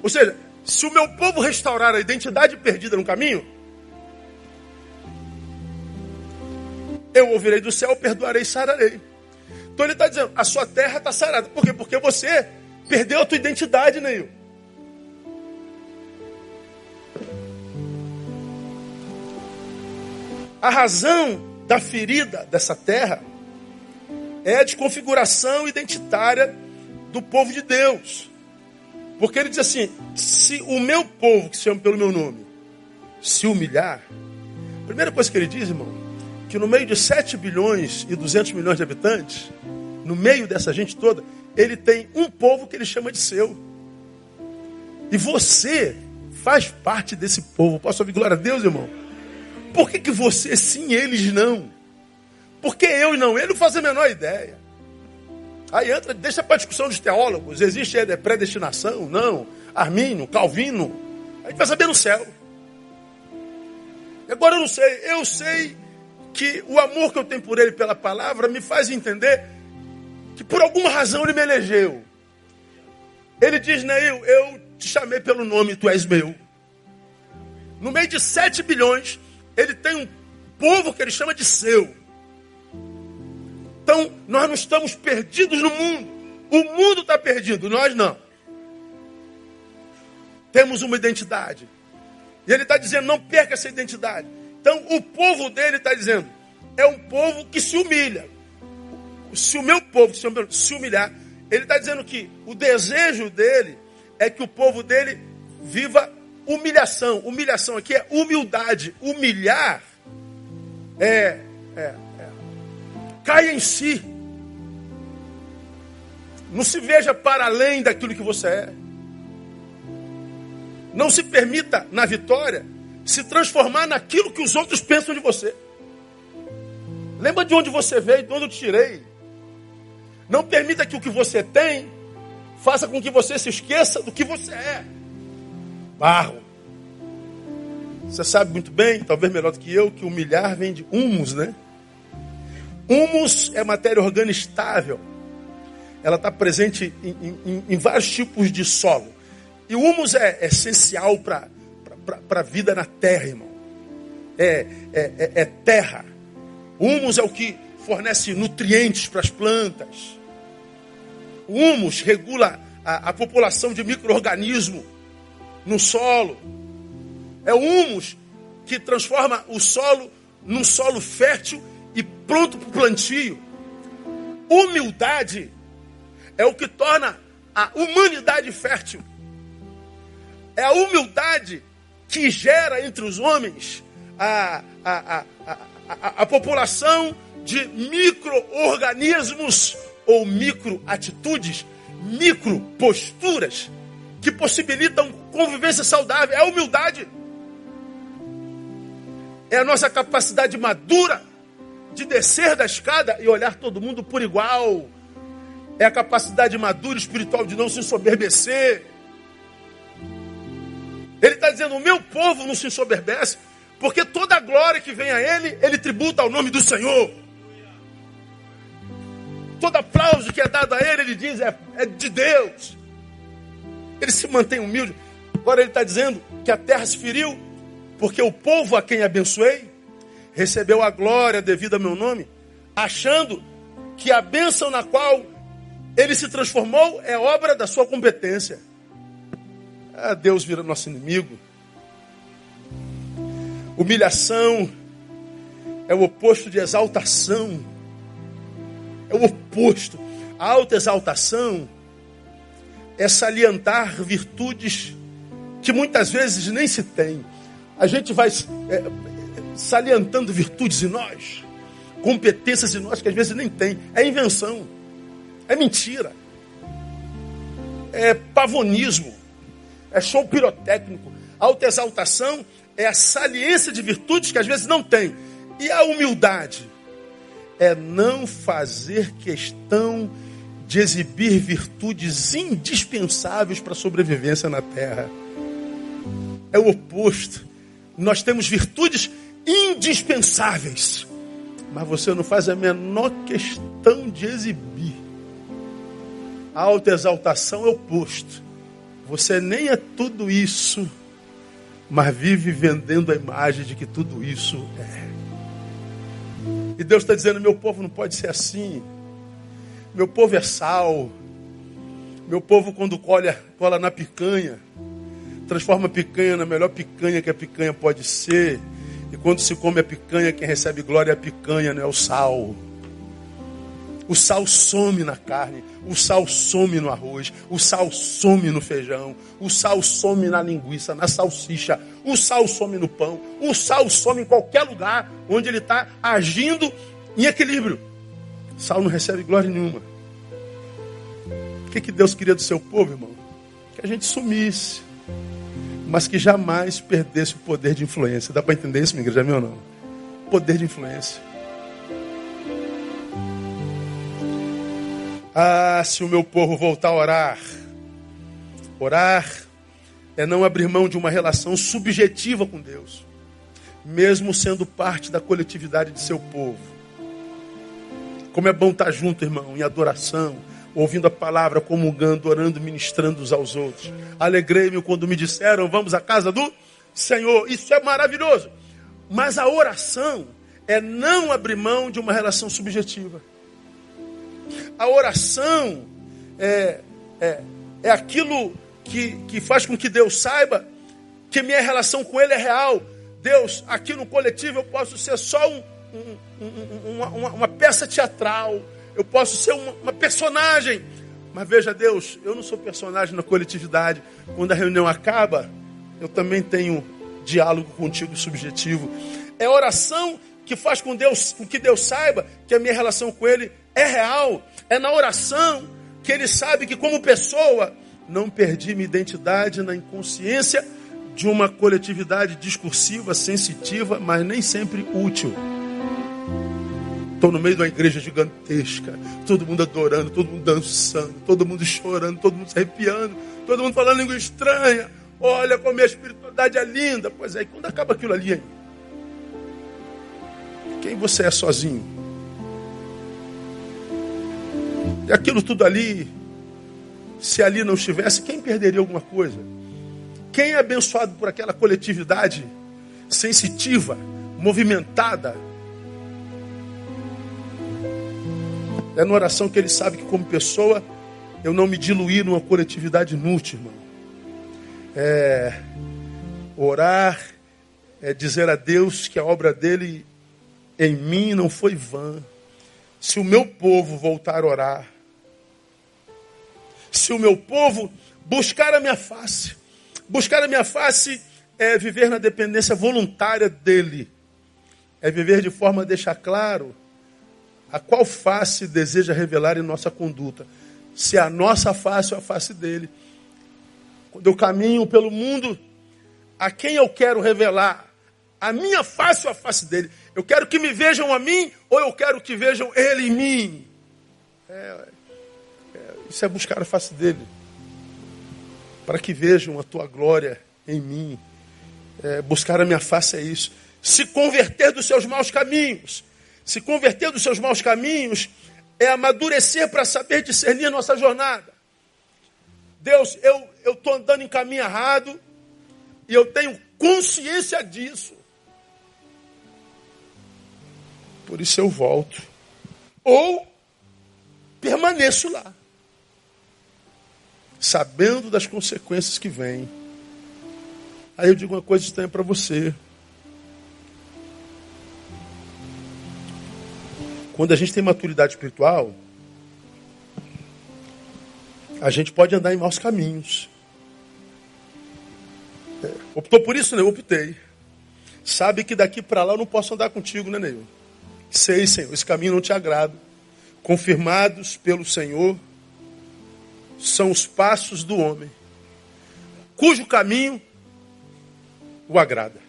Ou seja, se o meu povo restaurar a identidade perdida no caminho, eu ouvirei do céu, perdoarei e sararei. Então ele está dizendo, a sua terra está sarada. Por quê? Porque você Perdeu a tua identidade, Neil. A razão da ferida dessa terra é a desconfiguração identitária do povo de Deus. Porque ele diz assim: se o meu povo, que se chama pelo meu nome, se humilhar, a primeira coisa que ele diz, irmão, que no meio de 7 bilhões e 200 milhões de habitantes, no meio dessa gente toda, ele tem um povo que ele chama de seu. E você faz parte desse povo. Posso ouvir glória a Deus, irmão? Por que, que você sim, eles não? Por que eu e não ele? Não faz a menor ideia. Aí entra, deixa para a discussão dos teólogos. Existe a predestinação? Não. Armínio, Calvino. A gente vai saber no céu. Agora eu não sei, eu sei que o amor que eu tenho por ele pela palavra me faz entender que por alguma razão ele me elegeu. Ele diz, Neil, eu te chamei pelo nome, tu és meu. No meio de 7 bilhões, ele tem um povo que ele chama de seu. Então, nós não estamos perdidos no mundo. O mundo está perdido, nós não. Temos uma identidade. E ele está dizendo: não perca essa identidade. Então, o povo dele está dizendo: é um povo que se humilha. Se o meu povo se humilhar, ele está dizendo que o desejo dele é que o povo dele viva humilhação. Humilhação aqui é humildade. Humilhar é, é, é caia em si. Não se veja para além daquilo que você é. Não se permita, na vitória, se transformar naquilo que os outros pensam de você. Lembra de onde você veio, de onde eu te tirei. Não permita que o que você tem faça com que você se esqueça do que você é. Barro. Você sabe muito bem, talvez melhor do que eu, que humilhar vem de humus, né? Humus é matéria orgânica estável. Ela está presente em, em, em vários tipos de solo. E o humus é essencial para a vida na terra, irmão. É, é, é, é terra. Humus é o que fornece nutrientes para as plantas. O humus regula a, a população de micro-organismo no solo. É o humus que transforma o solo num solo fértil e pronto para o plantio. Humildade é o que torna a humanidade fértil. É a humildade que gera entre os homens a, a, a, a, população de micro-organismos ou micro-atitudes, micro-posturas que possibilitam convivência saudável. É a humildade. É a nossa capacidade madura de descer da escada e olhar todo mundo por igual. É a capacidade madura espiritual de não se ensoberbecer. Ele está dizendo: o meu povo não se ensoberbece, porque toda a glória que vem a ele, ele tributa ao nome do Senhor. Todo aplauso que é dado a ele, ele diz, é, é de Deus. Ele se mantém humilde. Agora ele está dizendo que a terra se feriu, porque o povo a quem abençoei recebeu a glória devida ao meu nome, achando que a bênção na qual ele se transformou é obra da sua competência. Ah, Deus vira nosso inimigo. Humilhação é o oposto de exaltação. É o oposto. A alta exaltação é salientar virtudes que muitas vezes nem se tem. A gente vai é, salientando virtudes em nós, competências em nós que às vezes nem tem. É invenção, é mentira, é pavonismo, é show pirotécnico. A autoexaltação é a saliência de virtudes que às vezes não tem. E a humildade é não fazer questão de exibir virtudes indispensáveis para a sobrevivência na terra. É o oposto. Nós temos virtudes indispensáveis, mas você não faz a menor questão de exibir. A autoexaltação é o oposto. Você nem é tudo isso, mas vive vendendo a imagem de que tudo isso é. E Deus está dizendo: meu povo não pode ser assim. Meu povo é sal. Meu povo, quando colhe, cola na picanha, transforma a picanha na melhor picanha que a picanha pode ser. E quando se come a picanha, quem recebe glória é a picanha, não é o sal. O sal some na carne, o sal some no arroz, o sal some no feijão, o sal some na linguiça, na salsicha, o sal some no pão, o sal some em qualquer lugar onde ele está agindo em equilíbrio. O sal não recebe glória nenhuma. O que, que Deus queria do seu povo, irmão? Que a gente sumisse mas que jamais perdesse o poder de influência. Dá para entender isso, minha igreja, meu ou não? Poder de influência. Ah, se o meu povo voltar a orar, orar é não abrir mão de uma relação subjetiva com Deus, mesmo sendo parte da coletividade de seu povo. Como é bom estar junto, irmão, em adoração, ouvindo a palavra, comungando, orando, ministrando uns aos outros. Alegrei-me quando me disseram, vamos à casa do Senhor. Isso é maravilhoso. Mas a oração é não abrir mão de uma relação subjetiva. A oração é, é, é aquilo que, que faz com que Deus saiba que minha relação com Ele é real. Deus, aqui no coletivo eu posso ser só um, um, um, uma, uma, peça teatral, eu posso ser uma, uma personagem. Mas veja, Deus, eu não sou personagem na coletividade. Quando a reunião acaba, eu também tenho diálogo contigo subjetivo. É oração que faz com Deus, com que Deus saiba que a minha relação com Ele é real. É na oração que Ele sabe que como pessoa não perdi minha identidade na inconsciência de uma coletividade discursiva, sensitiva, mas nem sempre útil. Estou no meio de uma igreja gigantesca, todo mundo adorando, todo mundo dançando, todo mundo chorando, todo mundo se arrepiando, todo mundo falando língua estranha. Olha como a espiritualidade é linda. Pois é, e quando acaba aquilo ali, hein? quem você é sozinho? Aquilo tudo ali se ali não estivesse, quem perderia alguma coisa? Quem é abençoado por aquela coletividade sensitiva, movimentada? É na oração que ele sabe que, como pessoa, eu não me diluí numa coletividade inútil, irmão. É, orar é dizer a Deus que a obra dele em mim não foi vã. Se o meu povo voltar a orar, se o meu povo buscar a minha face. Buscar a minha face é viver na dependência voluntária dele. É viver de forma a deixar claro a qual face deseja revelar em nossa conduta. Se a nossa face ou a face dele. Quando eu caminho pelo mundo, a quem eu quero revelar? A minha face ou a face dele? Eu quero que me vejam a mim ou eu quero que vejam ele em mim? É, isso é buscar a face dele. Para que vejam a tua glória em mim. É, buscar a minha face é isso. Se converter dos seus maus caminhos. Se converter dos seus maus caminhos é amadurecer para saber discernir nossa jornada. Deus, eu estou andando em caminho errado e eu tenho consciência disso. Por isso eu volto. Ou permaneço lá sabendo das consequências que vêm. Aí eu digo uma coisa estranha para você. Quando a gente tem maturidade espiritual, a gente pode andar em maus caminhos. É, optou por isso, né? Eu optei. Sabe que daqui para lá eu não posso andar contigo, né, Neil? Sei, Senhor, esse caminho não te agrada. Confirmados pelo Senhor, são os passos do homem, cujo caminho o agrada.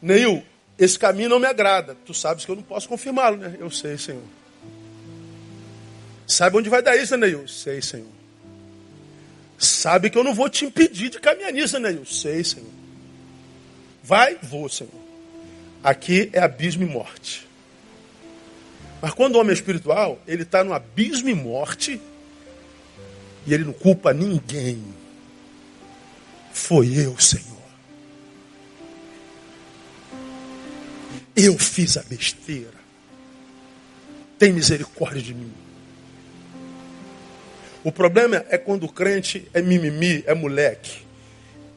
Neil, esse caminho não me agrada. Tu sabes que eu não posso confirmá-lo, né? Eu sei, Senhor. Sabe onde vai dar isso, né, Neil? Sei, Senhor. Sabe que eu não vou te impedir de caminhar nisso, né, Neil? Sei, Senhor. Vai? Vou, Senhor. Aqui é abismo e morte. Mas quando o homem é espiritual, ele está no abismo e morte e ele não culpa ninguém. Foi eu, Senhor. Eu fiz a besteira. Tem misericórdia de mim. O problema é quando o crente é mimimi, é moleque.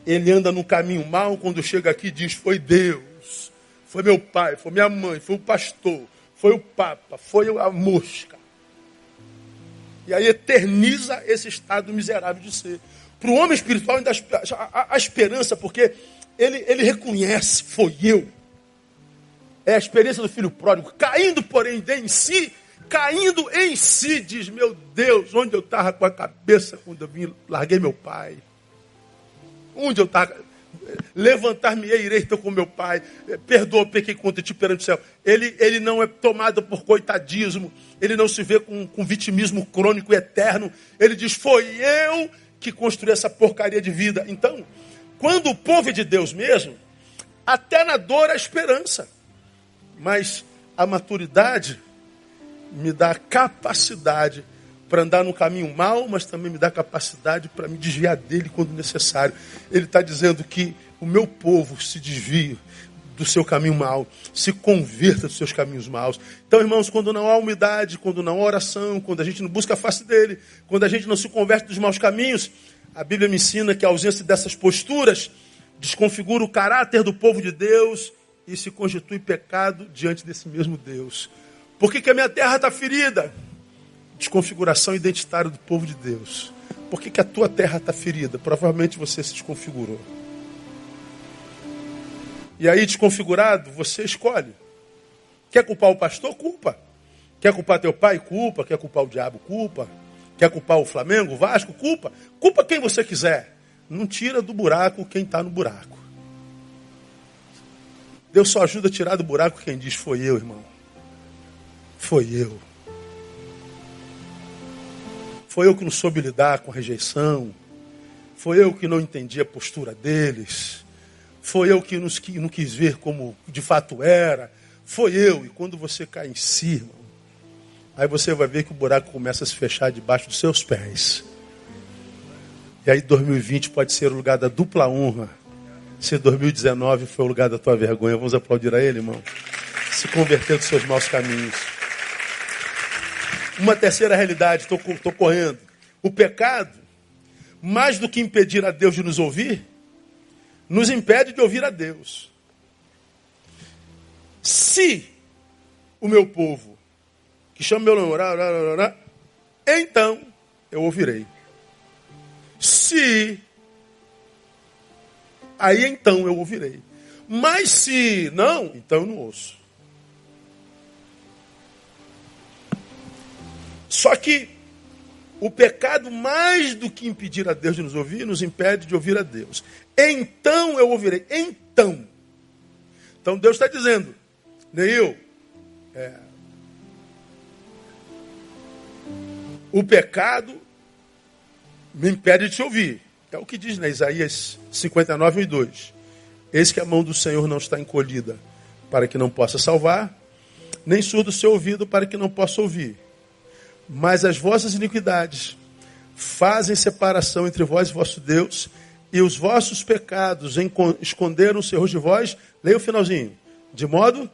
Ele anda no caminho mal, quando chega aqui diz: Foi Deus, foi meu pai, foi minha mãe, foi o pastor, foi o Papa, foi a mosca. E aí eterniza esse estado miserável de ser. Para o homem espiritual ainda há, esperança, porque ele, ele reconhece, foi eu. É a experiência do filho pródigo, caindo, porém, em si, caindo em si, diz, meu Deus, onde eu estava com a cabeça quando eu vim, larguei meu pai. Onde eu estava levantar-me-ei, irei então com meu pai, perdoa, pequei contra ti perante o céu. Ele, ele não é tomado por coitadismo, ele não se vê com, com vitimismo crônico e eterno. Ele diz: Foi eu que construir essa porcaria de vida. Então, quando o povo é de Deus mesmo, até na dor há esperança. Mas a maturidade me dá capacidade para andar no caminho mal, mas também me dá capacidade para me desviar dele quando necessário. Ele está dizendo que o meu povo se desvie do seu caminho mal, se converta dos seus caminhos maus. Então, irmãos, quando não há umidade, quando não há oração, quando a gente não busca a face dele, quando a gente não se converte dos maus caminhos, a Bíblia me ensina que a ausência dessas posturas desconfigura o caráter do povo de Deus e se constitui pecado diante desse mesmo Deus. Por que, que a minha terra está ferida? Desconfiguração identitária do povo de Deus. Por que, que a tua terra está ferida? Provavelmente você se desconfigurou. E aí, desconfigurado, você escolhe. Quer culpar o pastor? Culpa. Quer culpar teu pai? Culpa. Quer culpar o diabo? Culpa. Quer culpar o Flamengo, o Vasco? Culpa. Culpa quem você quiser. Não tira do buraco quem está no buraco. Deus só ajuda a tirar do buraco quem diz: Foi eu, irmão. Foi eu. Foi eu que não soube lidar com a rejeição. Foi eu que não entendi a postura deles. Foi eu que não quis ver como de fato era. Foi eu. E quando você cai em cima, aí você vai ver que o buraco começa a se fechar debaixo dos seus pés. E aí 2020 pode ser o lugar da dupla honra. Se 2019 foi o lugar da tua vergonha, vamos aplaudir a ele, irmão. Se converter dos seus maus caminhos. Uma terceira realidade, estou correndo. O pecado, mais do que impedir a Deus de nos ouvir, nos impede de ouvir a Deus. Se o meu povo, que chama meu nome, então eu ouvirei. Se, aí então eu ouvirei. Mas se não, então eu não ouço. Só que o pecado, mais do que impedir a Deus de nos ouvir, nos impede de ouvir a Deus. Então eu ouvirei. Então. Então Deus está dizendo, Neil, é, o pecado me impede de te ouvir. É o que diz na Isaías 59, 1 e 2. Eis que a mão do Senhor não está encolhida para que não possa salvar, nem surdo o seu ouvido para que não possa ouvir. Mas as vossas iniquidades fazem separação entre vós e vosso Deus, e os vossos pecados esconderam o rosto de vós. Leia o finalzinho. De modo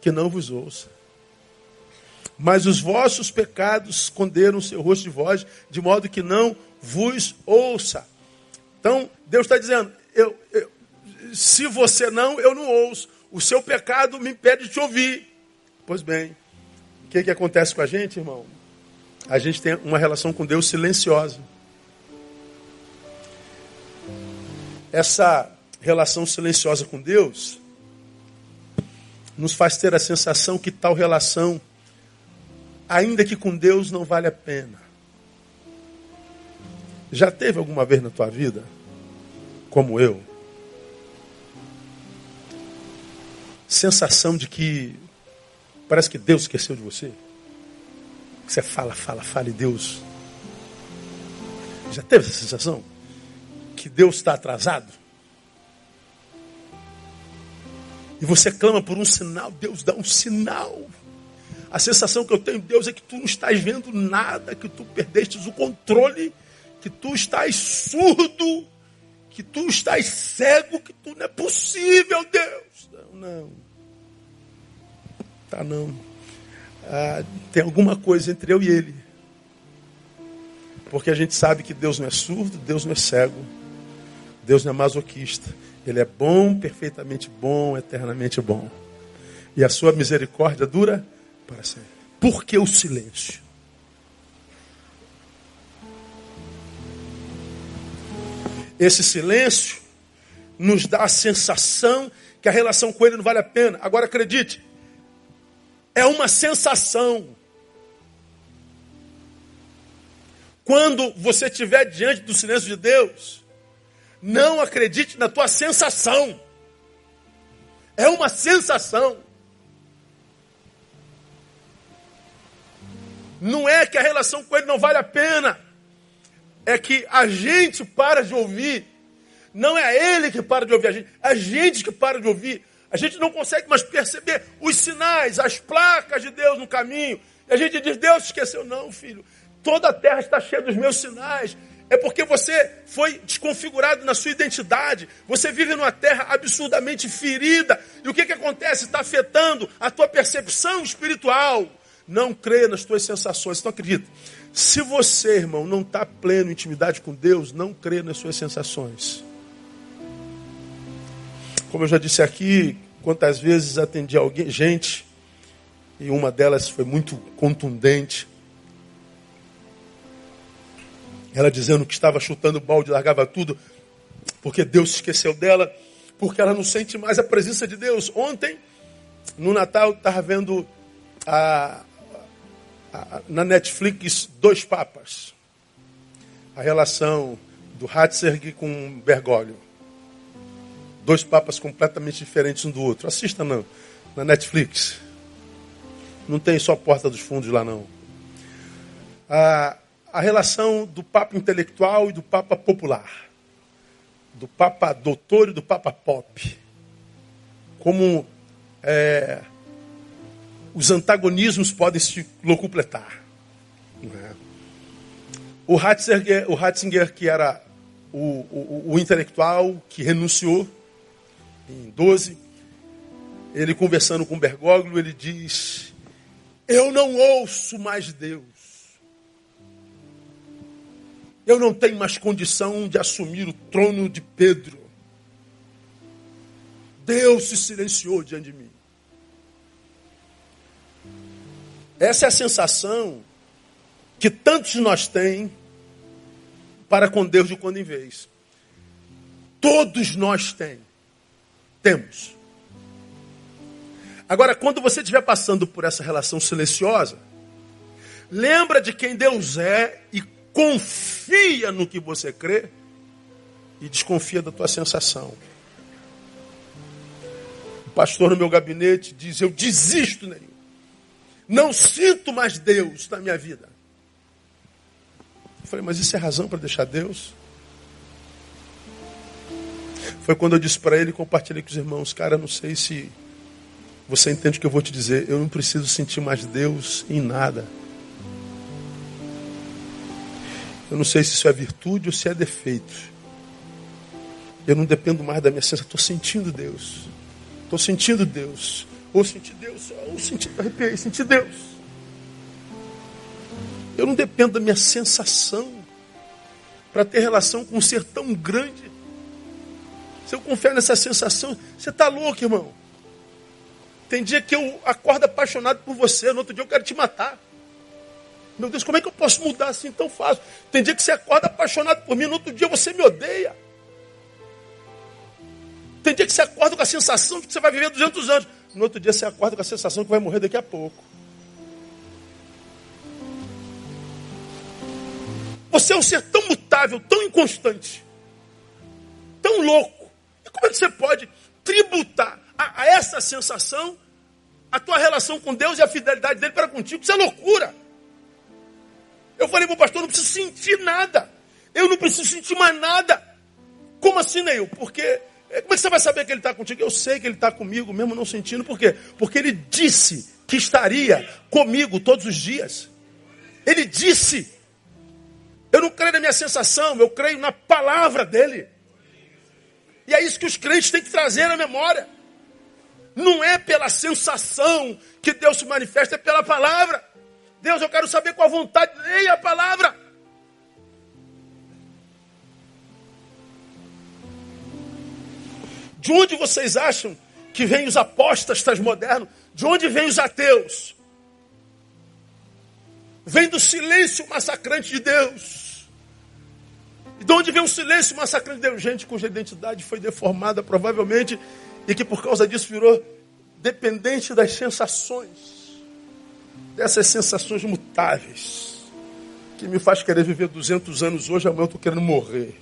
que não vos ouça. Mas os vossos pecados esconderam o seu rosto de vós, de modo que não vos ouça. Então, Deus está dizendo: eu, eu, se você não, eu não ouço. O seu pecado me impede de te ouvir. Pois bem, o que, que acontece com a gente, irmão? A gente tem uma relação com Deus silenciosa. Essa relação silenciosa com Deus nos faz ter a sensação que tal relação, ainda que com Deus, não vale a pena. Já teve alguma vez na tua vida, como eu, sensação de que parece que Deus esqueceu de você? Você fala, fala, fala e Deus. Já teve essa sensação? Que Deus está atrasado? E você clama por um sinal, Deus dá um sinal. A sensação que eu tenho, Deus, é que tu não estás vendo nada, que tu perdeste o controle, que tu estás surdo, que tu estás cego, que tu não é possível, Deus. Não, não. Tá não. Ah, tem alguma coisa entre eu e ele. Porque a gente sabe que Deus não é surdo, Deus não é cego, Deus não é masoquista. Ele é bom, perfeitamente bom, eternamente bom. E a sua misericórdia dura para sempre. Por que o silêncio? Esse silêncio nos dá a sensação que a relação com ele não vale a pena. Agora acredite, é uma sensação. Quando você estiver diante do silêncio de Deus, não acredite na tua sensação. É uma sensação. Não é que a relação com Ele não vale a pena. é que a gente para de ouvir. Não é ele que para de ouvir a gente, a gente que para de ouvir. A gente não consegue mais perceber os sinais, as placas de Deus no caminho. E a gente diz, Deus esqueceu. Não, filho. Toda a terra está cheia dos meus sinais. É porque você foi desconfigurado na sua identidade. Você vive numa terra absurdamente ferida. E o que, que acontece? Está afetando a tua percepção espiritual. Não creia nas tuas sensações. Então acredita. Se você, irmão, não está pleno intimidade com Deus, não creia nas suas sensações. Como eu já disse aqui, quantas vezes atendi alguém, gente, e uma delas foi muito contundente. Ela dizendo que estava chutando balde, largava tudo, porque Deus esqueceu dela, porque ela não sente mais a presença de Deus. Ontem, no Natal, estava vendo a, a, na Netflix Dois Papas. A relação do Ratzinger com Bergoglio. Dois papas completamente diferentes um do outro. Assista não, na Netflix. Não tem só Porta dos Fundos lá não. A, a relação do Papa intelectual e do Papa popular. Do Papa doutor e do Papa pop. Como é, os antagonismos podem se locupletar. É? O, Ratzinger, o Ratzinger, que era o, o, o intelectual que renunciou em 12, ele conversando com Bergoglio, ele diz: Eu não ouço mais Deus. Eu não tenho mais condição de assumir o trono de Pedro. Deus se silenciou diante de mim. Essa é a sensação que tantos de nós têm para com Deus de quando em vez. Todos nós temos. Temos. Agora, quando você estiver passando por essa relação silenciosa, lembra de quem Deus é e confia no que você crê e desconfia da tua sensação. O pastor no meu gabinete diz: Eu desisto, Neil. Não sinto mais Deus na minha vida. Eu falei, mas isso é razão para deixar Deus? Foi quando eu disse para ele compartilhei com os irmãos: Cara, não sei se você entende o que eu vou te dizer. Eu não preciso sentir mais Deus em nada. Eu não sei se isso é virtude ou se é defeito. Eu não dependo mais da minha sensação. Estou sentindo Deus. Estou sentindo Deus. Ou senti Deus. Ou senti, arrepiei, senti Deus. Eu não dependo da minha sensação para ter relação com um ser tão grande. Se eu confio nessa sensação, você está louco, irmão. Tem dia que eu acordo apaixonado por você, no outro dia eu quero te matar. Meu Deus, como é que eu posso mudar assim tão fácil? Tem dia que você acorda apaixonado por mim, no outro dia você me odeia. Tem dia que você acorda com a sensação de que você vai viver 200 anos. No outro dia você acorda com a sensação que vai morrer daqui a pouco. Você é um ser tão mutável, tão inconstante, tão louco. Como é que você pode tributar a, a essa sensação a tua relação com Deus e a fidelidade dele para contigo? Isso é loucura. Eu falei para o pastor, não preciso sentir nada. Eu não preciso sentir mais nada. Como assim, Neil? Porque eh, como é que você vai saber que ele está contigo? Eu sei que ele está comigo, mesmo não sentindo. Por quê? Porque ele disse que estaria comigo todos os dias. Ele disse. Eu não creio na minha sensação, eu creio na palavra dele. E é isso que os crentes têm que trazer na memória. Não é pela sensação que Deus se manifesta, é pela palavra. Deus, eu quero saber qual a vontade. Leia a palavra. De onde vocês acham que vêm os apóstatas modernos? De onde vêm os ateus? Vem do silêncio massacrante de Deus. E de onde vem o silêncio massacrante? Gente cuja identidade foi deformada, provavelmente, e que por causa disso virou dependente das sensações dessas sensações mutáveis, que me faz querer viver 200 anos hoje, amanhã eu estou querendo morrer,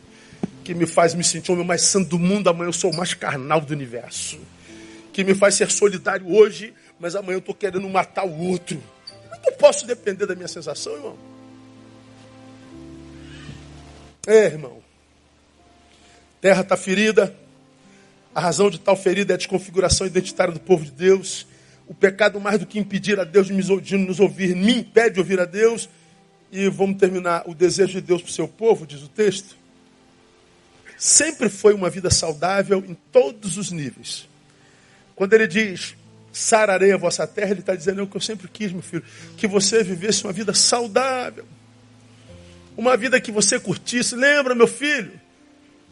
que me faz me sentir o homem mais santo do mundo, amanhã eu sou o mais carnal do universo, que me faz ser solidário hoje, mas amanhã eu estou querendo matar o outro. É eu posso depender da minha sensação, irmão? É, irmão. Terra está ferida. A razão de tal ferida é a desconfiguração identitária do povo de Deus. O pecado, mais do que impedir a Deus de nos ouvir, me impede de ouvir a Deus. E vamos terminar. O desejo de Deus para o seu povo, diz o texto, sempre foi uma vida saudável em todos os níveis. Quando ele diz, sararei a vossa terra, ele está dizendo é o que eu sempre quis, meu filho, que você vivesse uma vida saudável. Uma vida que você curtisse. Lembra, meu filho,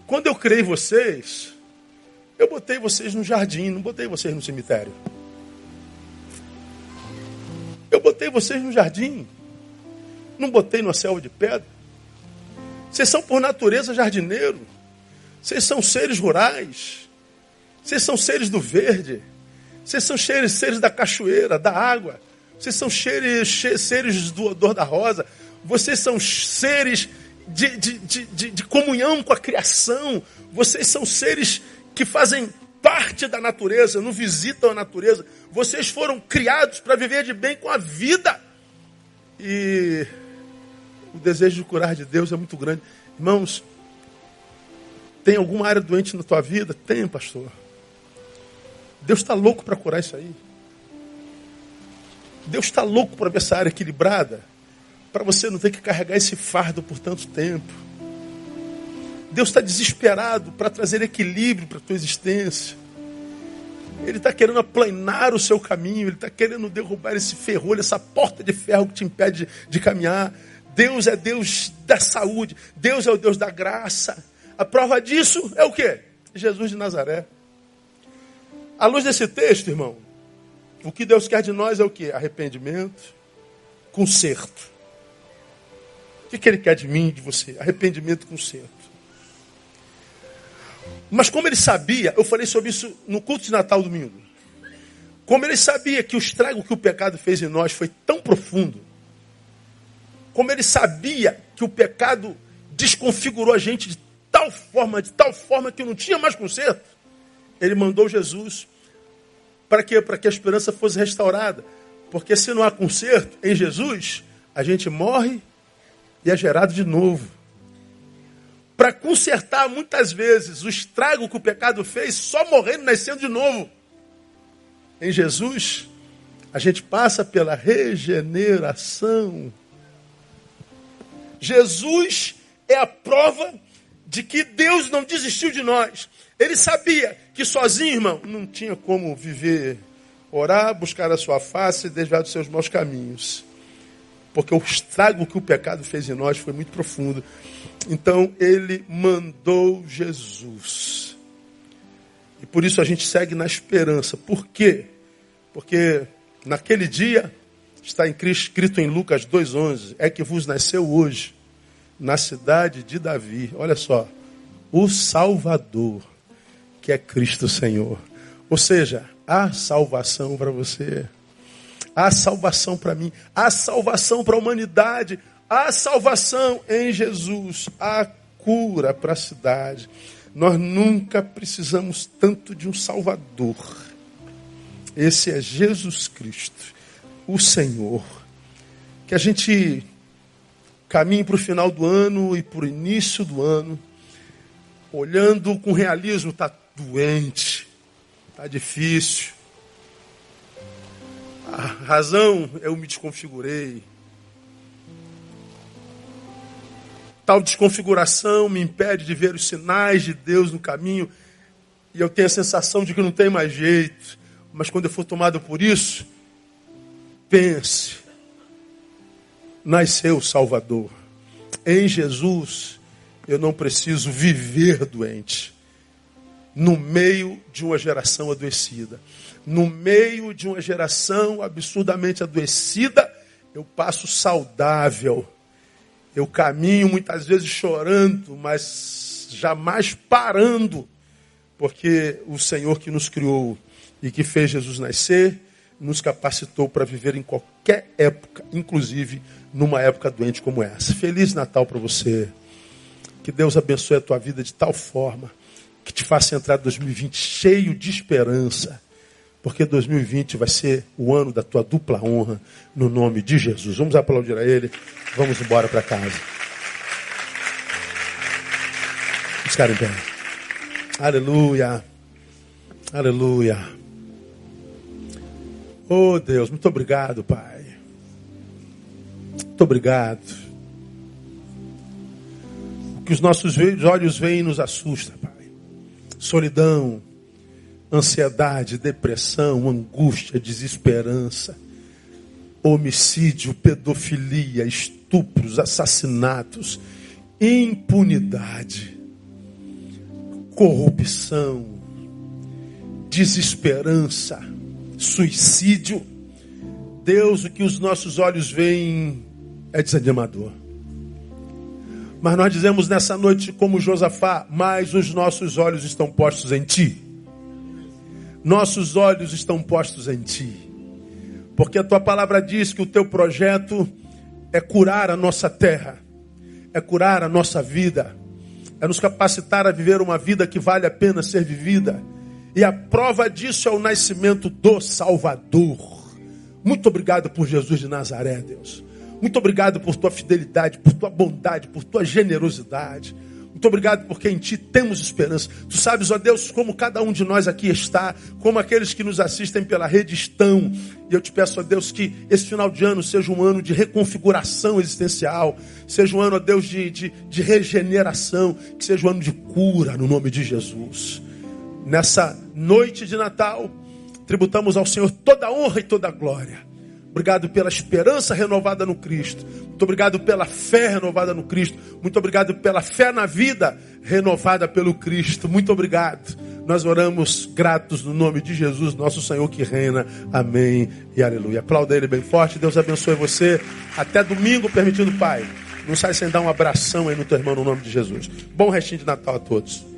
quando eu criei vocês, eu botei vocês no jardim, não botei vocês no cemitério. Eu botei vocês no jardim, não botei no selva de pedra. Vocês são por natureza jardineiro. Vocês são seres rurais. Vocês são seres do verde. Vocês são seres, seres da cachoeira, da água. Vocês são seres, seres do odor da rosa. Vocês são seres de, de, de, de, comunhão com a criação. Vocês são seres que fazem parte da natureza, não visitam a natureza. Vocês foram criados para viver de bem com a vida. E o desejo de curar de Deus é muito grande. Irmãos, tem alguma área doente na tua vida? Tem, pastor. Deus está louco para curar isso aí. Deus está louco para ver essa área equilibrada, para você não ter que carregar esse fardo por tanto tempo. Deus está desesperado para trazer equilíbrio para a tua existência. Ele está querendo aplanar o seu caminho, ele está querendo derrubar esse ferrolho, essa porta de ferro que te impede de, caminhar. Deus é Deus da saúde, Deus é o Deus da graça. A prova disso é o quê? Jesus de Nazaré. À luz desse texto, irmão, o que Deus quer de nós é o que? Arrependimento, conserto. Que, que Ele quer de mim, de você? Arrependimento, conserto. Mas como ele sabia, eu falei sobre isso no culto de Natal domingo. Como ele sabia que o estrago que o pecado fez em nós foi tão profundo, como ele sabia que o pecado desconfigurou a gente de tal forma, de tal forma que não tinha mais conserto, ele mandou Jesus para quê? Para que a esperança fosse restaurada. Porque se não há conserto em Jesus, a gente morre e é gerado de novo. Para consertar muitas vezes o estrago que o pecado fez, só morrendo e nascendo de novo. Em Jesus, a gente passa pela regeneração. Jesus é a prova de que Deus não desistiu de nós. Ele sabia que sozinho, irmão, não tinha como viver, orar, buscar a sua face e desviar dos seus maus caminhos. Porque o estrago que o pecado fez em nós foi muito profundo. Então ele mandou Jesus. E por isso a gente segue na esperança. Por quê? Porque naquele dia, está escrito em Lucas 2,11, é que vos nasceu hoje, na cidade de Davi, olha só, o Salvador que é Cristo Senhor. Ou seja, há salvação para você, há salvação para mim, há salvação para a humanidade, há salvação em Jesus, há cura para a cidade. Nós nunca precisamos tanto de um Salvador. Esse é Jesus Cristo, o Senhor. Que a gente caminhe para o final do ano e para o início do ano, olhando com realismo, está doente, está difícil. A razão eu me desconfigurei. Tal desconfiguração me impede de ver os sinais de Deus no caminho e eu tenho a sensação de que não tem mais jeito. Mas quando eu for tomado por isso, pense: nasceu o Salvador. Em Jesus eu não preciso viver doente no meio de uma geração adoecida. No meio de uma geração absurdamente adoecida, eu passo saudável. Eu caminho muitas vezes chorando, mas jamais parando, porque o Senhor que nos criou e que fez Jesus nascer, nos capacitou para viver em qualquer época, inclusive numa época doente como essa. Feliz Natal para você. Que Deus abençoe a tua vida de tal forma que te faça entrar 2020 cheio de esperança, porque 2020 vai ser o ano da tua dupla honra, no nome de Jesus. Vamos aplaudir a Ele, vamos embora para casa. ficar em pé. Aleluia. Aleluia. Oh Deus, muito obrigado, Pai. Muito obrigado. O que os nossos olhos veem nos assusta, Pai. Solidão, ansiedade, depressão, angústia, desesperança, homicídio, pedofilia, estupros, assassinatos, impunidade, corrupção, desesperança, suicídio. Deus, o que os nossos olhos veem é desanimador. Mas nós dizemos nessa noite, como Josafá, mas os nossos olhos estão postos em ti. Nossos olhos estão postos em ti. Porque a tua palavra diz que o teu projeto é curar a nossa terra, é curar a nossa vida, é nos capacitar a viver uma vida que vale a pena ser vivida. E a prova disso é o nascimento do Salvador. Muito obrigado por Jesus de Nazaré, Deus. Muito obrigado por tua fidelidade, por tua bondade, por tua generosidade. Muito obrigado porque em ti temos esperança. Tu sabes, ó Deus, como cada um de nós aqui está, como aqueles que nos assistem pela rede estão. E eu te peço, ó Deus, que esse final de ano seja um ano de reconfiguração existencial, seja um ano, ó Deus, de, de, de regeneração, que seja um ano de cura, no nome de Jesus. Nessa noite de Natal, tributamos ao Senhor toda a honra e toda a glória Obrigado pela esperança renovada no Cristo. Muito obrigado pela fé renovada no Cristo. Muito obrigado pela fé na vida renovada pelo Cristo. Muito obrigado. Nós oramos gratos no nome de Jesus, nosso Senhor que reina. Amém e aleluia. Aplauda ele bem forte. Deus abençoe você. Até domingo, permitindo Pai. Não sai sem dar um abração aí no teu irmão no nome de Jesus. Bom restinho de Natal a todos.